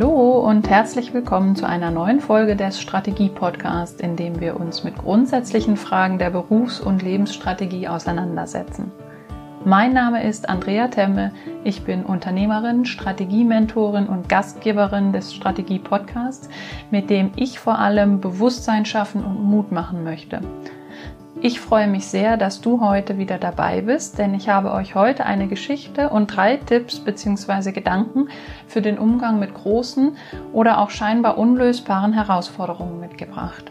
Hallo und herzlich willkommen zu einer neuen Folge des Strategie-Podcasts, in dem wir uns mit grundsätzlichen Fragen der Berufs- und Lebensstrategie auseinandersetzen. Mein Name ist Andrea Temme, ich bin Unternehmerin, Strategiementorin und Gastgeberin des Strategie-Podcasts, mit dem ich vor allem Bewusstsein schaffen und Mut machen möchte – ich freue mich sehr, dass du heute wieder dabei bist, denn ich habe euch heute eine Geschichte und drei Tipps bzw. Gedanken für den Umgang mit großen oder auch scheinbar unlösbaren Herausforderungen mitgebracht.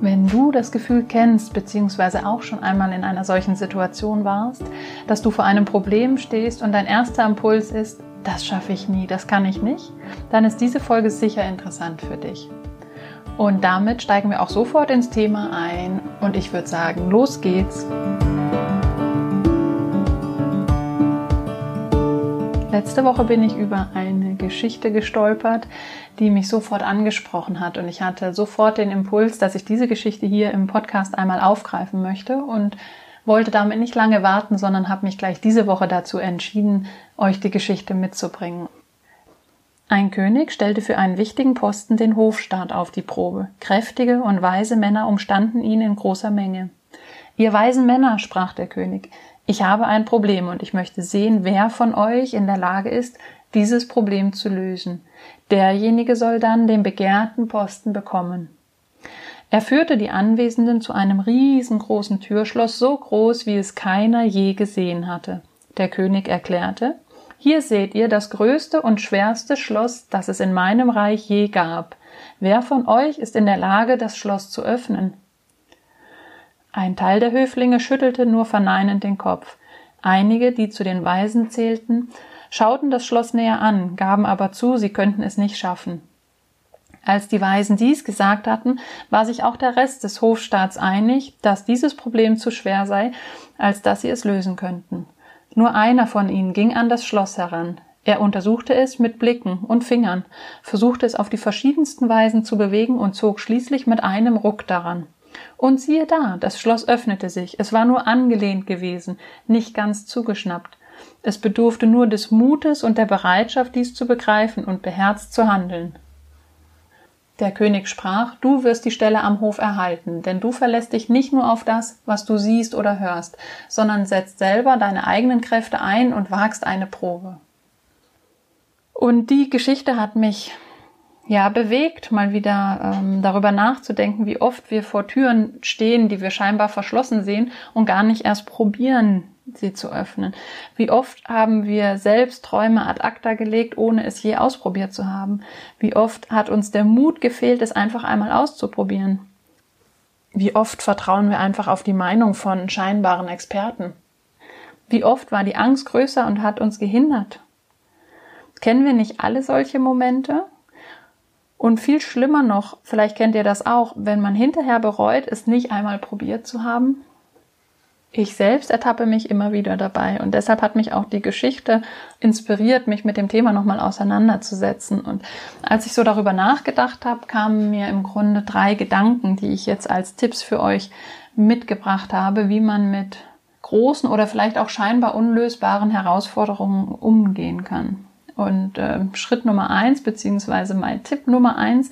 Wenn du das Gefühl kennst bzw. auch schon einmal in einer solchen Situation warst, dass du vor einem Problem stehst und dein erster Impuls ist, das schaffe ich nie, das kann ich nicht, dann ist diese Folge sicher interessant für dich. Und damit steigen wir auch sofort ins Thema ein und ich würde sagen, los geht's. Letzte Woche bin ich über eine Geschichte gestolpert, die mich sofort angesprochen hat und ich hatte sofort den Impuls, dass ich diese Geschichte hier im Podcast einmal aufgreifen möchte und wollte damit nicht lange warten, sondern habe mich gleich diese Woche dazu entschieden, euch die Geschichte mitzubringen. Ein König stellte für einen wichtigen Posten den Hofstaat auf die Probe. Kräftige und weise Männer umstanden ihn in großer Menge. Ihr weisen Männer, sprach der König, ich habe ein Problem und ich möchte sehen, wer von euch in der Lage ist, dieses Problem zu lösen. Derjenige soll dann den begehrten Posten bekommen. Er führte die Anwesenden zu einem riesengroßen Türschloss, so groß, wie es keiner je gesehen hatte. Der König erklärte, hier seht ihr das größte und schwerste Schloss, das es in meinem Reich je gab. Wer von euch ist in der Lage, das Schloss zu öffnen? Ein Teil der Höflinge schüttelte nur verneinend den Kopf. Einige, die zu den Weisen zählten, schauten das Schloss näher an, gaben aber zu, sie könnten es nicht schaffen. Als die Weisen dies gesagt hatten, war sich auch der Rest des Hofstaats einig, dass dieses Problem zu schwer sei, als dass sie es lösen könnten. Nur einer von ihnen ging an das Schloss heran. Er untersuchte es mit Blicken und Fingern, versuchte es auf die verschiedensten Weisen zu bewegen und zog schließlich mit einem Ruck daran. Und siehe da, das Schloss öffnete sich, es war nur angelehnt gewesen, nicht ganz zugeschnappt. Es bedurfte nur des Mutes und der Bereitschaft, dies zu begreifen und beherzt zu handeln. Der König sprach, du wirst die Stelle am Hof erhalten, denn du verlässt dich nicht nur auf das, was du siehst oder hörst, sondern setzt selber deine eigenen Kräfte ein und wagst eine Probe. Und die Geschichte hat mich ja bewegt, mal wieder ähm, darüber nachzudenken, wie oft wir vor Türen stehen, die wir scheinbar verschlossen sehen und gar nicht erst probieren, sie zu öffnen. Wie oft haben wir selbst Träume ad acta gelegt, ohne es je ausprobiert zu haben? Wie oft hat uns der Mut gefehlt, es einfach einmal auszuprobieren? Wie oft vertrauen wir einfach auf die Meinung von scheinbaren Experten? Wie oft war die Angst größer und hat uns gehindert? Kennen wir nicht alle solche Momente? Und viel schlimmer noch, vielleicht kennt ihr das auch, wenn man hinterher bereut, es nicht einmal probiert zu haben, ich selbst ertappe mich immer wieder dabei und deshalb hat mich auch die Geschichte inspiriert, mich mit dem Thema nochmal auseinanderzusetzen. Und als ich so darüber nachgedacht habe, kamen mir im Grunde drei Gedanken, die ich jetzt als Tipps für euch mitgebracht habe, wie man mit großen oder vielleicht auch scheinbar unlösbaren Herausforderungen umgehen kann. Und äh, Schritt Nummer eins, beziehungsweise mein Tipp Nummer eins,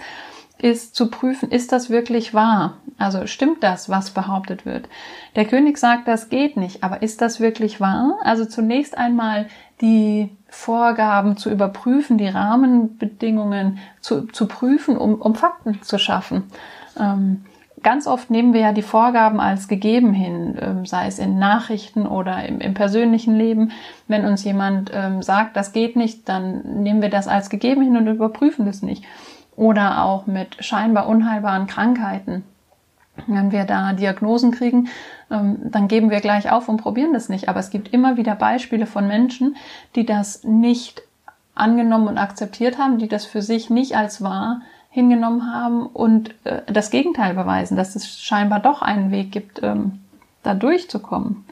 ist zu prüfen, ist das wirklich wahr? Also stimmt das, was behauptet wird? Der König sagt, das geht nicht, aber ist das wirklich wahr? Also zunächst einmal die Vorgaben zu überprüfen, die Rahmenbedingungen zu, zu prüfen, um, um Fakten zu schaffen. Ähm, ganz oft nehmen wir ja die Vorgaben als gegeben hin, ähm, sei es in Nachrichten oder im, im persönlichen Leben. Wenn uns jemand ähm, sagt, das geht nicht, dann nehmen wir das als gegeben hin und überprüfen das nicht oder auch mit scheinbar unheilbaren Krankheiten. Wenn wir da Diagnosen kriegen, ähm, dann geben wir gleich auf und probieren das nicht. Aber es gibt immer wieder Beispiele von Menschen, die das nicht angenommen und akzeptiert haben, die das für sich nicht als wahr hingenommen haben und äh, das Gegenteil beweisen, dass es scheinbar doch einen Weg gibt, ähm, da durchzukommen.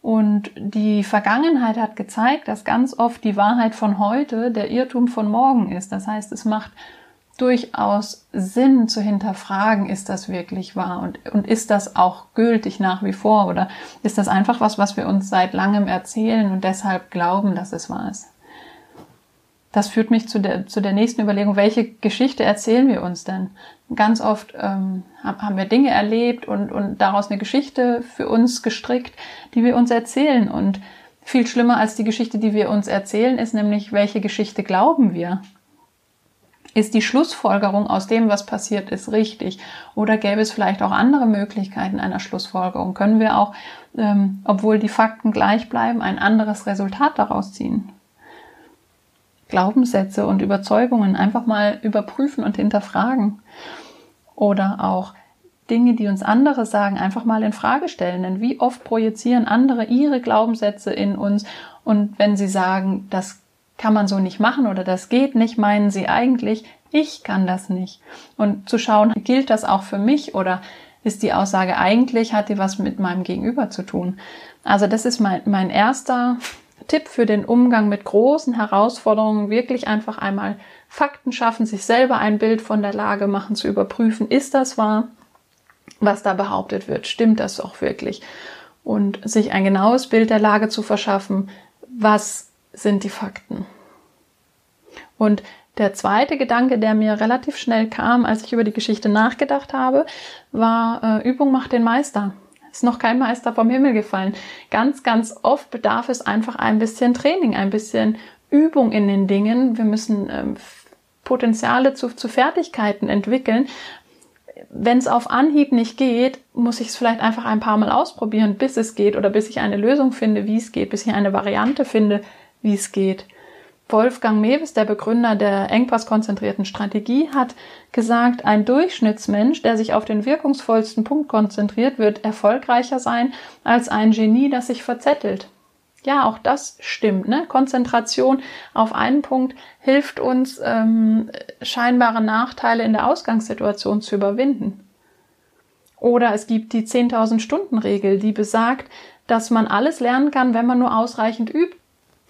Und die Vergangenheit hat gezeigt, dass ganz oft die Wahrheit von heute der Irrtum von morgen ist. Das heißt, es macht durchaus Sinn zu hinterfragen, ist das wirklich wahr und, und ist das auch gültig nach wie vor oder ist das einfach was, was wir uns seit langem erzählen und deshalb glauben, dass es wahr ist. das führt mich zu der, zu der nächsten Überlegung, welche Geschichte erzählen wir uns denn? Ganz oft ähm, haben wir Dinge erlebt und, und daraus eine Geschichte für uns gestrickt, die wir uns erzählen. Und viel schlimmer als die Geschichte, die wir uns erzählen, ist nämlich, welche Geschichte glauben wir? Ist die Schlussfolgerung aus dem, was passiert ist, richtig? Oder gäbe es vielleicht auch andere Möglichkeiten einer Schlussfolgerung? Können wir auch, ähm, obwohl die Fakten gleich bleiben, ein anderes Resultat daraus ziehen? Glaubenssätze und Überzeugungen einfach mal überprüfen und hinterfragen. Oder auch Dinge, die uns andere sagen, einfach mal in Frage stellen. Denn wie oft projizieren andere ihre Glaubenssätze in uns und wenn sie sagen, das kann man so nicht machen oder das geht nicht, meinen sie eigentlich, ich kann das nicht. Und zu schauen, gilt das auch für mich oder ist die Aussage eigentlich, hat die was mit meinem Gegenüber zu tun? Also das ist mein, mein erster Tipp für den Umgang mit großen Herausforderungen, wirklich einfach einmal Fakten schaffen, sich selber ein Bild von der Lage machen, zu überprüfen, ist das wahr, was da behauptet wird, stimmt das auch wirklich? Und sich ein genaues Bild der Lage zu verschaffen, was sind die Fakten? Und der zweite Gedanke, der mir relativ schnell kam, als ich über die Geschichte nachgedacht habe, war, äh, Übung macht den Meister ist noch kein Meister vom Himmel gefallen. Ganz, ganz oft bedarf es einfach ein bisschen Training, ein bisschen Übung in den Dingen. Wir müssen ähm, Potenziale zu, zu Fertigkeiten entwickeln. Wenn es auf Anhieb nicht geht, muss ich es vielleicht einfach ein paar Mal ausprobieren, bis es geht oder bis ich eine Lösung finde, wie es geht, bis ich eine Variante finde, wie es geht. Wolfgang Mewes, der Begründer der engpasskonzentrierten Strategie, hat gesagt, ein Durchschnittsmensch, der sich auf den wirkungsvollsten Punkt konzentriert, wird erfolgreicher sein als ein Genie, das sich verzettelt. Ja, auch das stimmt. Ne? Konzentration auf einen Punkt hilft uns, ähm, scheinbare Nachteile in der Ausgangssituation zu überwinden. Oder es gibt die 10.000 Stunden Regel, die besagt, dass man alles lernen kann, wenn man nur ausreichend übt.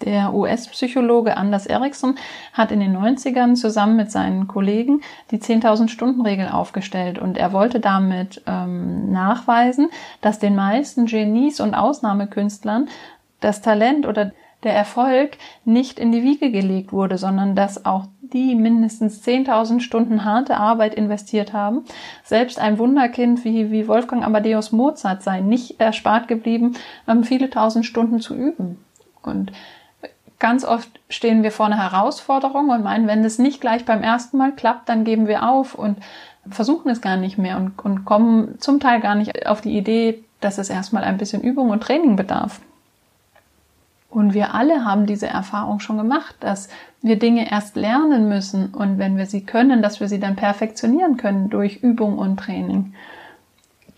Der US-Psychologe Anders Ericsson hat in den 90ern zusammen mit seinen Kollegen die 10.000 Stunden Regel aufgestellt und er wollte damit ähm, nachweisen, dass den meisten Genies und Ausnahmekünstlern das Talent oder der Erfolg nicht in die Wiege gelegt wurde, sondern dass auch die mindestens 10.000 Stunden harte Arbeit investiert haben. Selbst ein Wunderkind wie, wie Wolfgang Amadeus Mozart sei nicht erspart geblieben, ähm, viele tausend Stunden zu üben. Und Ganz oft stehen wir vor einer Herausforderung und meinen, wenn es nicht gleich beim ersten Mal klappt, dann geben wir auf und versuchen es gar nicht mehr und, und kommen zum Teil gar nicht auf die Idee, dass es erstmal ein bisschen Übung und Training bedarf. Und wir alle haben diese Erfahrung schon gemacht, dass wir Dinge erst lernen müssen und wenn wir sie können, dass wir sie dann perfektionieren können durch Übung und Training.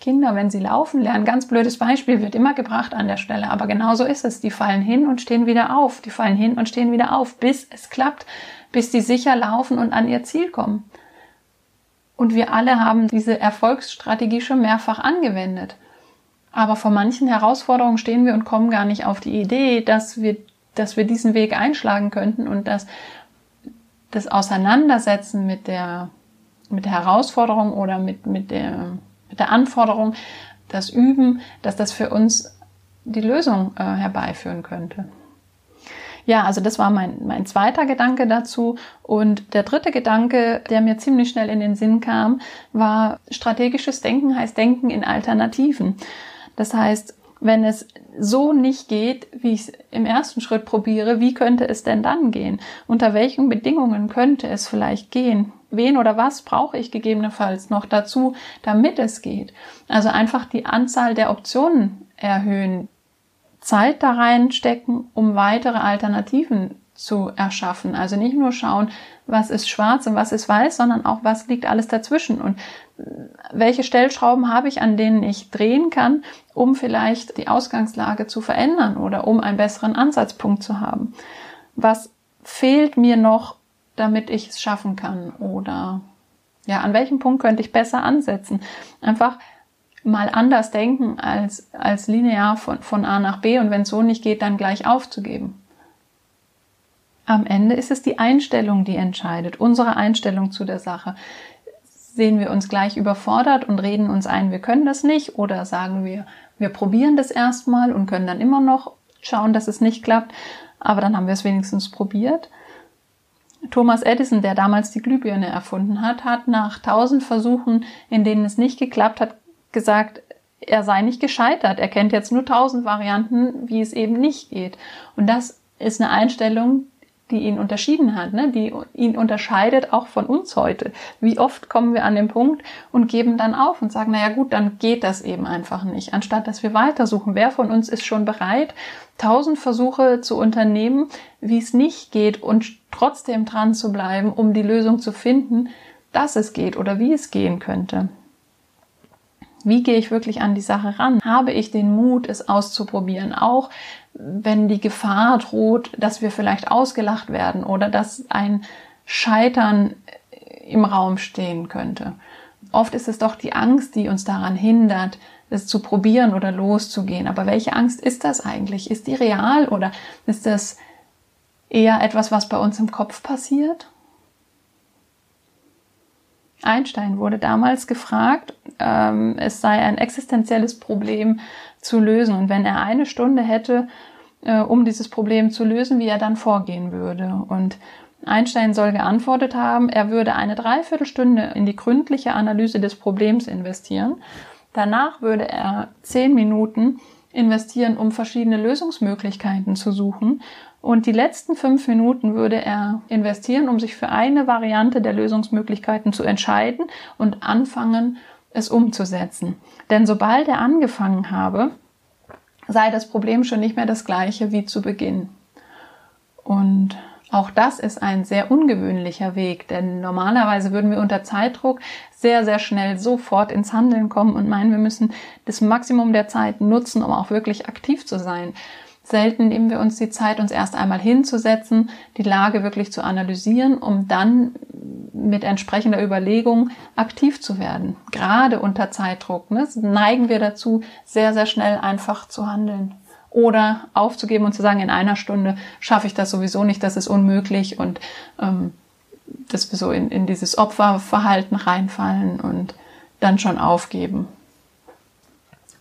Kinder, wenn sie laufen lernen, ganz blödes Beispiel, wird immer gebracht an der Stelle, aber genau so ist es. Die fallen hin und stehen wieder auf, die fallen hin und stehen wieder auf, bis es klappt, bis die sicher laufen und an ihr Ziel kommen. Und wir alle haben diese Erfolgsstrategie schon mehrfach angewendet. Aber vor manchen Herausforderungen stehen wir und kommen gar nicht auf die Idee, dass wir, dass wir diesen Weg einschlagen könnten und dass das Auseinandersetzen mit der, mit der Herausforderung oder mit, mit der der Anforderung, das Üben, dass das für uns die Lösung äh, herbeiführen könnte. Ja, also das war mein, mein zweiter Gedanke dazu. Und der dritte Gedanke, der mir ziemlich schnell in den Sinn kam, war strategisches Denken heißt Denken in Alternativen. Das heißt, wenn es so nicht geht, wie ich es im ersten Schritt probiere, wie könnte es denn dann gehen? Unter welchen Bedingungen könnte es vielleicht gehen? Wen oder was brauche ich gegebenenfalls noch dazu, damit es geht. Also einfach die Anzahl der Optionen erhöhen, Zeit da reinstecken, um weitere Alternativen zu erschaffen. Also nicht nur schauen, was ist schwarz und was ist weiß, sondern auch, was liegt alles dazwischen und welche Stellschrauben habe ich, an denen ich drehen kann, um vielleicht die Ausgangslage zu verändern oder um einen besseren Ansatzpunkt zu haben. Was fehlt mir noch, damit ich es schaffen kann? Oder ja, an welchem Punkt könnte ich besser ansetzen? Einfach mal anders denken als, als linear von, von A nach B und wenn es so nicht geht, dann gleich aufzugeben. Am Ende ist es die Einstellung, die entscheidet, unsere Einstellung zu der Sache. Sehen wir uns gleich überfordert und reden uns ein, wir können das nicht oder sagen wir, wir probieren das erstmal und können dann immer noch schauen, dass es nicht klappt, aber dann haben wir es wenigstens probiert Thomas Edison, der damals die Glühbirne erfunden hat, hat nach tausend Versuchen, in denen es nicht geklappt hat, gesagt, er sei nicht gescheitert. Er kennt jetzt nur tausend Varianten, wie es eben nicht geht. Und das ist eine Einstellung, die ihn unterschieden hat, ne? die ihn unterscheidet auch von uns heute. Wie oft kommen wir an den Punkt und geben dann auf und sagen, naja gut, dann geht das eben einfach nicht, anstatt dass wir weitersuchen. Wer von uns ist schon bereit, tausend Versuche zu unternehmen, wie es nicht geht und trotzdem dran zu bleiben, um die Lösung zu finden, dass es geht oder wie es gehen könnte. Wie gehe ich wirklich an die Sache ran? Habe ich den Mut, es auszuprobieren? Auch wenn die Gefahr droht, dass wir vielleicht ausgelacht werden oder dass ein Scheitern im Raum stehen könnte. Oft ist es doch die Angst, die uns daran hindert, es zu probieren oder loszugehen. Aber welche Angst ist das eigentlich? Ist die real oder ist das eher etwas, was bei uns im Kopf passiert? Einstein wurde damals gefragt, ähm, es sei ein existenzielles Problem zu lösen und wenn er eine Stunde hätte, äh, um dieses Problem zu lösen, wie er dann vorgehen würde. Und Einstein soll geantwortet haben, er würde eine Dreiviertelstunde in die gründliche Analyse des Problems investieren. Danach würde er zehn Minuten investieren, um verschiedene Lösungsmöglichkeiten zu suchen. Und die letzten fünf Minuten würde er investieren, um sich für eine Variante der Lösungsmöglichkeiten zu entscheiden und anfangen, es umzusetzen. Denn sobald er angefangen habe, sei das Problem schon nicht mehr das gleiche wie zu Beginn. Und auch das ist ein sehr ungewöhnlicher Weg, denn normalerweise würden wir unter Zeitdruck sehr, sehr schnell sofort ins Handeln kommen und meinen, wir müssen das Maximum der Zeit nutzen, um auch wirklich aktiv zu sein. Selten nehmen wir uns die Zeit, uns erst einmal hinzusetzen, die Lage wirklich zu analysieren, um dann mit entsprechender Überlegung aktiv zu werden. Gerade unter Zeitdruck ne, neigen wir dazu, sehr, sehr schnell einfach zu handeln. Oder aufzugeben und zu sagen, in einer Stunde schaffe ich das sowieso nicht, das ist unmöglich und ähm, dass wir so in, in dieses Opferverhalten reinfallen und dann schon aufgeben.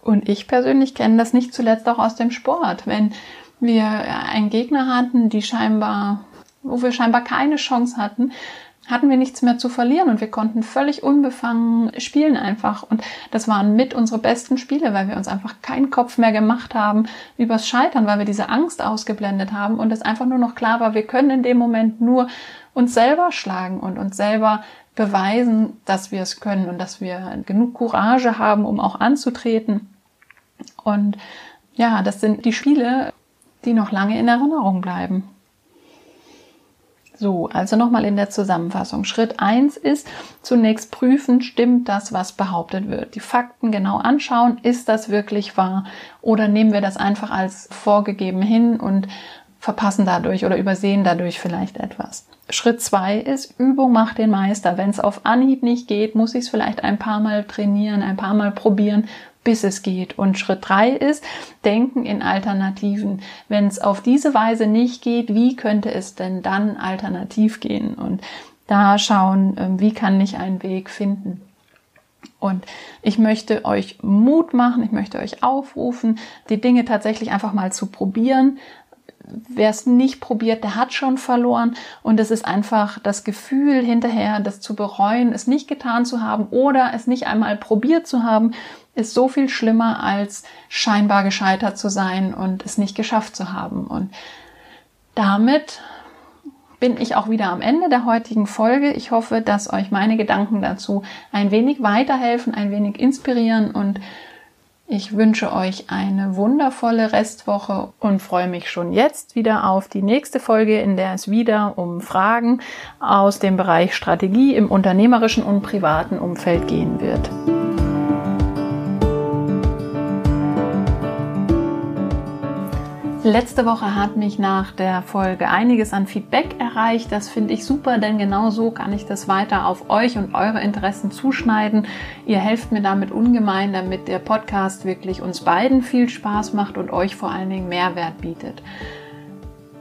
Und ich persönlich kenne das nicht zuletzt auch aus dem Sport. Wenn wir einen Gegner hatten, die scheinbar, wo wir scheinbar keine Chance hatten, hatten wir nichts mehr zu verlieren und wir konnten völlig unbefangen spielen einfach. Und das waren mit unsere besten Spiele, weil wir uns einfach keinen Kopf mehr gemacht haben übers Scheitern, weil wir diese Angst ausgeblendet haben und es einfach nur noch klar war, wir können in dem Moment nur uns selber schlagen und uns selber beweisen, dass wir es können und dass wir genug Courage haben, um auch anzutreten und ja, das sind die Spiele, die noch lange in Erinnerung bleiben. So, also nochmal in der Zusammenfassung. Schritt eins ist zunächst prüfen, stimmt das, was behauptet wird. Die Fakten genau anschauen, ist das wirklich wahr oder nehmen wir das einfach als vorgegeben hin und verpassen dadurch oder übersehen dadurch vielleicht etwas. Schritt zwei ist, Übung macht den Meister. Wenn es auf Anhieb nicht geht, muss ich es vielleicht ein paar Mal trainieren, ein paar Mal probieren, bis es geht. Und Schritt drei ist, denken in Alternativen. Wenn es auf diese Weise nicht geht, wie könnte es denn dann alternativ gehen? Und da schauen, ähm, wie kann ich einen Weg finden? Und ich möchte euch Mut machen, ich möchte euch aufrufen, die Dinge tatsächlich einfach mal zu probieren. Wer es nicht probiert, der hat schon verloren. Und es ist einfach das Gefühl hinterher, das zu bereuen, es nicht getan zu haben oder es nicht einmal probiert zu haben, ist so viel schlimmer, als scheinbar gescheitert zu sein und es nicht geschafft zu haben. Und damit bin ich auch wieder am Ende der heutigen Folge. Ich hoffe, dass euch meine Gedanken dazu ein wenig weiterhelfen, ein wenig inspirieren und ich wünsche euch eine wundervolle Restwoche und freue mich schon jetzt wieder auf die nächste Folge, in der es wieder um Fragen aus dem Bereich Strategie im unternehmerischen und privaten Umfeld gehen wird. Letzte Woche hat mich nach der Folge einiges an Feedback erreicht. Das finde ich super, denn genau so kann ich das weiter auf euch und eure Interessen zuschneiden. Ihr helft mir damit ungemein, damit der Podcast wirklich uns beiden viel Spaß macht und euch vor allen Dingen Mehrwert bietet.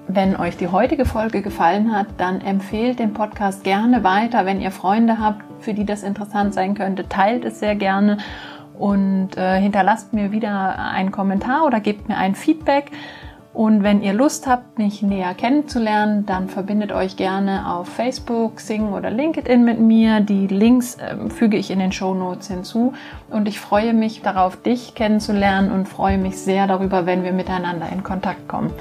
Wenn euch die heutige Folge gefallen hat, dann empfehlt den Podcast gerne weiter. Wenn ihr Freunde habt, für die das interessant sein könnte, teilt es sehr gerne und äh, hinterlasst mir wieder einen Kommentar oder gebt mir ein Feedback. Und wenn ihr Lust habt, mich näher kennenzulernen, dann verbindet euch gerne auf Facebook, Sing oder LinkedIn mit mir. Die Links äh, füge ich in den Show Notes hinzu. Und ich freue mich darauf, dich kennenzulernen und freue mich sehr darüber, wenn wir miteinander in Kontakt kommen.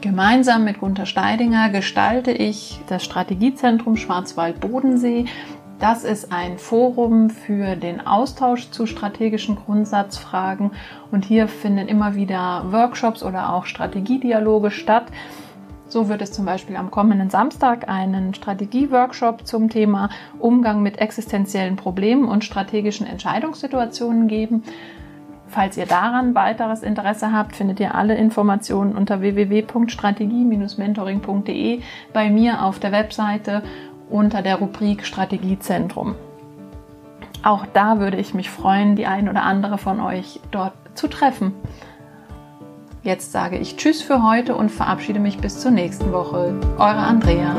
Gemeinsam mit Gunter Steidinger gestalte ich das Strategiezentrum Schwarzwald-Bodensee. Das ist ein Forum für den Austausch zu strategischen Grundsatzfragen und hier finden immer wieder Workshops oder auch Strategiedialoge statt. So wird es zum Beispiel am kommenden Samstag einen Strategieworkshop zum Thema Umgang mit existenziellen Problemen und strategischen Entscheidungssituationen geben. Falls ihr daran weiteres Interesse habt, findet ihr alle Informationen unter www.strategie-mentoring.de bei mir auf der Webseite unter der Rubrik Strategiezentrum. Auch da würde ich mich freuen, die ein oder andere von euch dort zu treffen. Jetzt sage ich Tschüss für heute und verabschiede mich bis zur nächsten Woche. Eure Andrea.